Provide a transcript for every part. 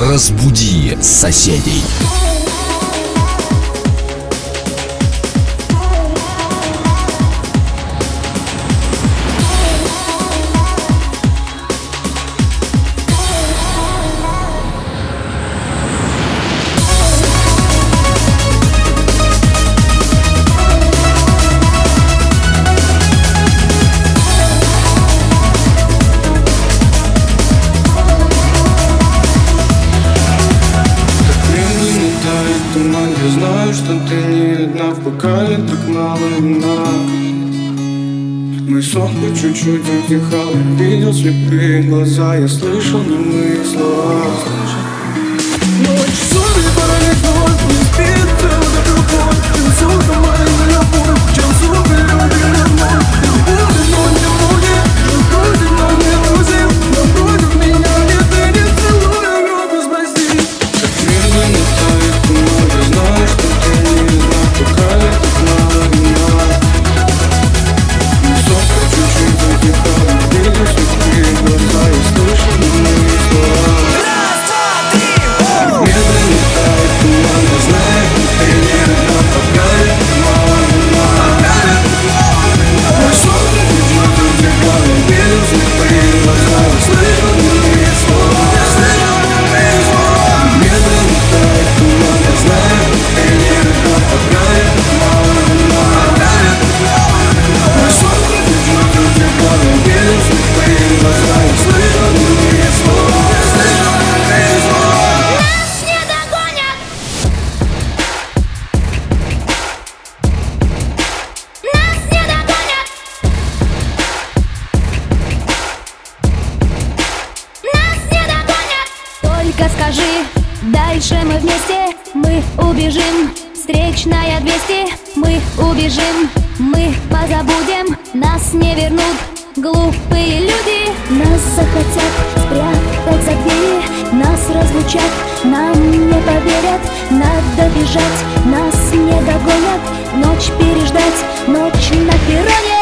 Разбуди соседей. чуть-чуть утихал Я видел слепые глаза, я слышал немые слова. Ночь Встречная 200 Мы убежим, мы позабудем Нас не вернут глупые люди. Нас захотят спрятать за двери Нас разлучат, нам не поверят. Надо бежать, нас не догонят. Ночь переждать, ночь на перроне.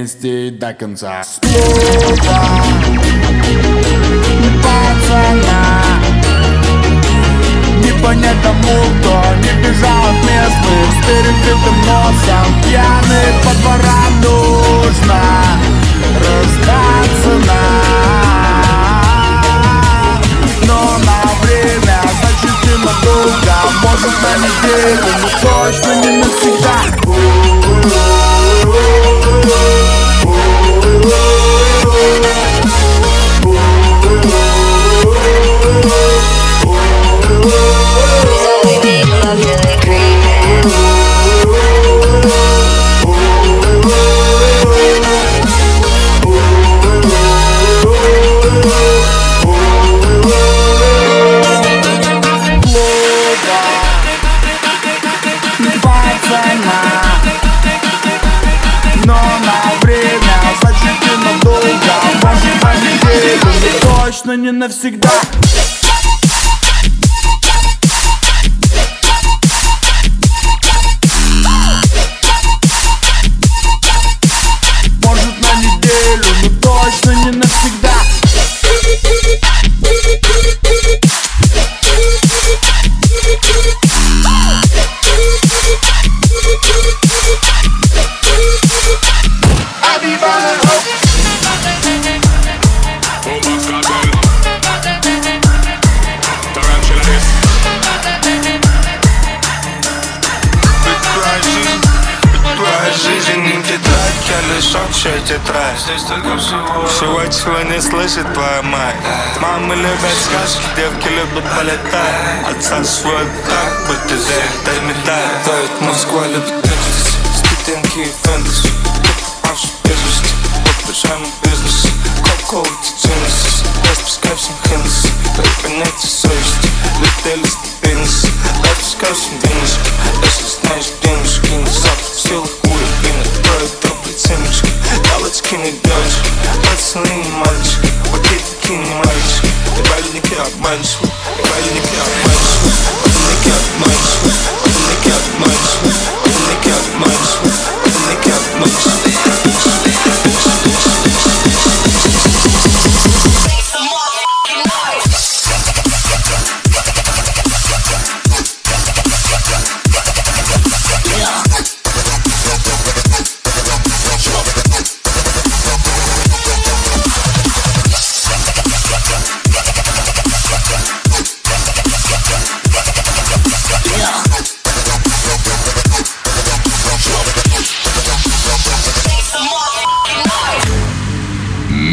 вместе до конца. С клуба пацана Не понять тому, кто не бежал от местных С перекрытым носом пьяных по дворам нужно Раздаться на Но на время, значит ненадолго Может на неделю, но точно не навсегда. Будь точно не навсегда Твоя жизнь не тетрадь, я лишь общая тетрадь. Только всего чего не слышит твоя мать. Мамы любят сказки, девки любят полетать. Отца свой так, будто за это медаль Давит Москва любит экстази, студентки и фэнтези. Попавший без вести, подпряжаемый бизнес. Коко, Genesis, распускай всем Хеннесси. Дай понятие совести, летели стабильности Распускай всем денежки, если знаешь денежки Не завтра в силах уровень, открою трубы ценнички Галочки не девочки, пацаны не мальчики Вот эти такие не мальчики, и больники обманчивы И больники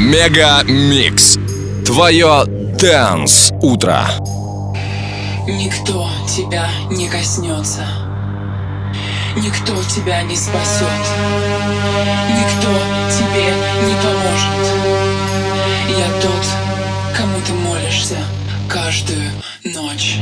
MegaMix. Твое Dance Утро. Никто тебя не коснется. Никто тебя не спасет. Никто тебе не поможет. Я тот, кому ты молишься каждую ночь.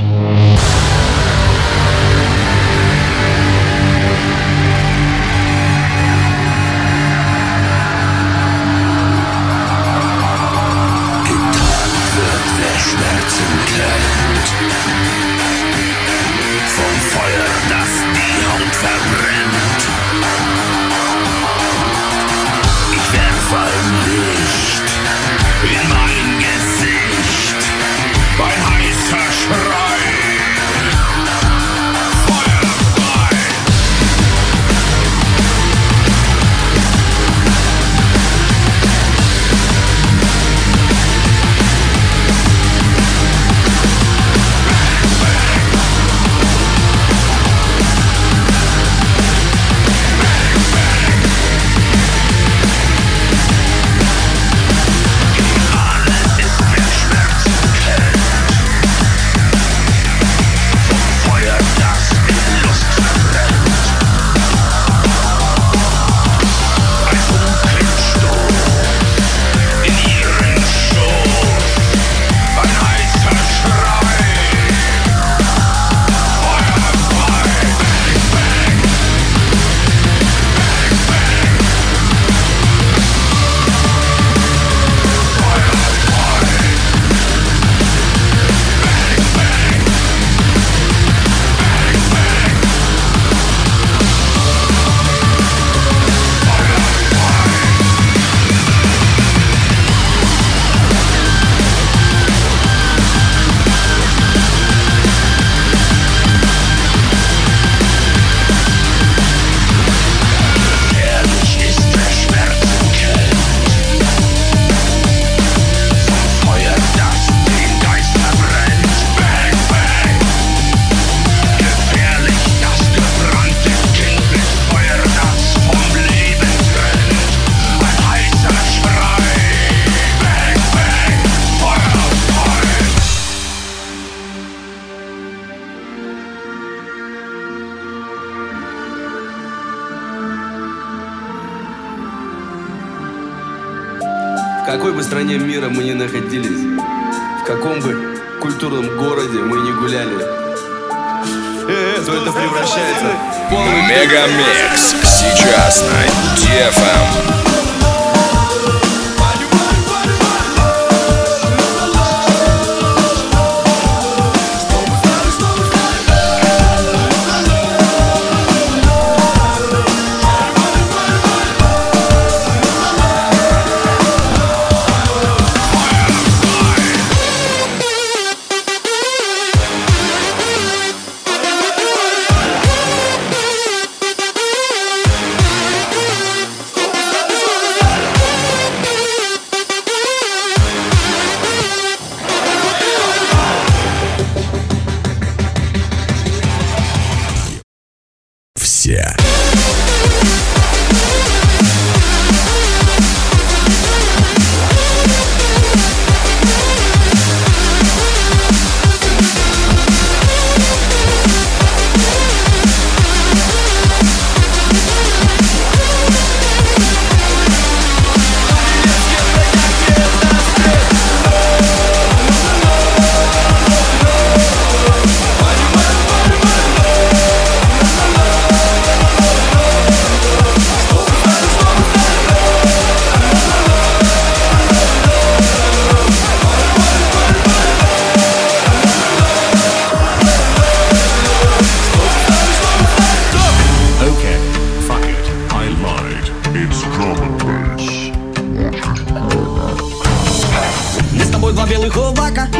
Какой бы стране мира мы ни находились, в каком бы культурном городе мы ни гуляли, то это превращается в полный Мега Микс. Сейчас на DFM.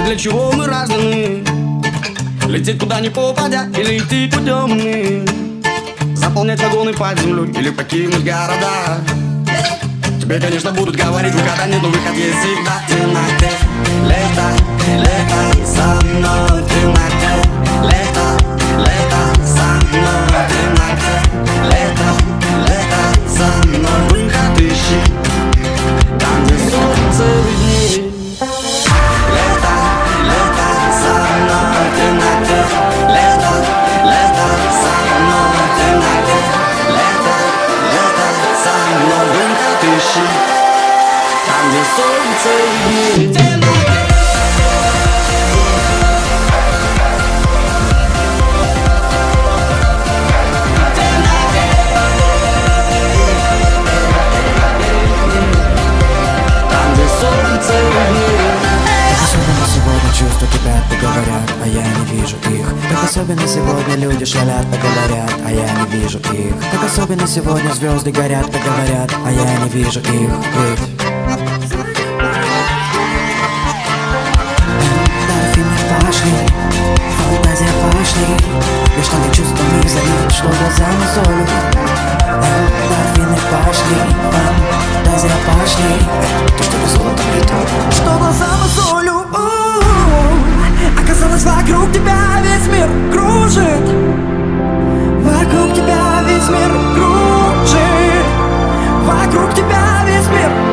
Для чего мы рождены Лететь куда ни попадя Или идти путем иным Заполнять вагоны под землей Или покинуть города? Тебе, конечно, будут говорить Выхода нет, но выход есть всегда. Темноте, лето, лето со мной Темноте, лето, лето виднеет Так особенно сегодня чувства кипят и говорят, а я не вижу их. Так особенно сегодня люди шалят, так говорят, а я не вижу их Так особенно сегодня звезды горят, так говорят, а я не вижу их. Ведь пошли Между чувствами залит, что глаза мозолят Дорфины пошли, фантазия пошли То, что без золота летит Что глаза мозолю Оказалось, вокруг тебя весь мир кружит Вокруг тебя весь мир кружит Вокруг тебя весь мир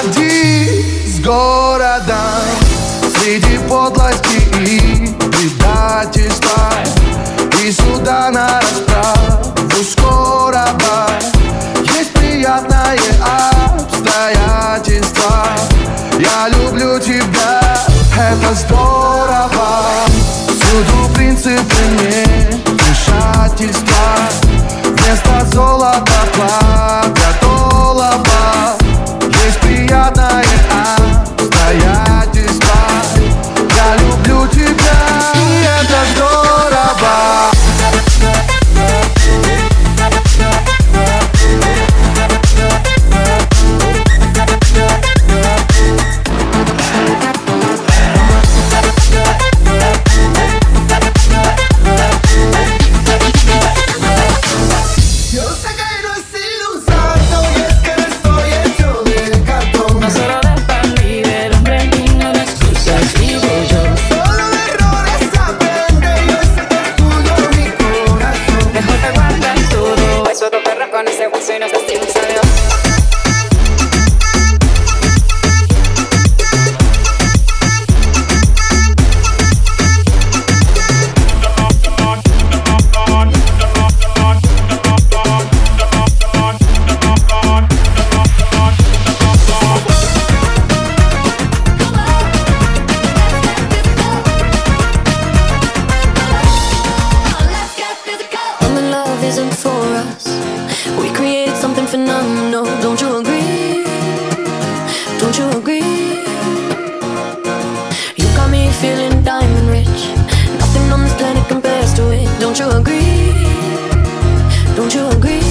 один с городом Среди подлости и предательства. И сюда на расправу скорого Есть приятное обстоятельство Я люблю тебя, это здорово. Всюду принципы не вмешательства. Вместо золота пламя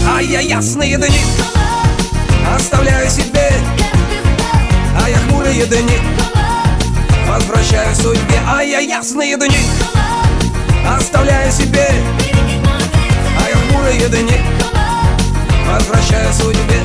А я ясные дни. Оставляю себе. А я хмурые дни. Возвращаю судьбе. А я ясные дни. Оставляю себе. А я хмурые дни. Возвращаю судьбе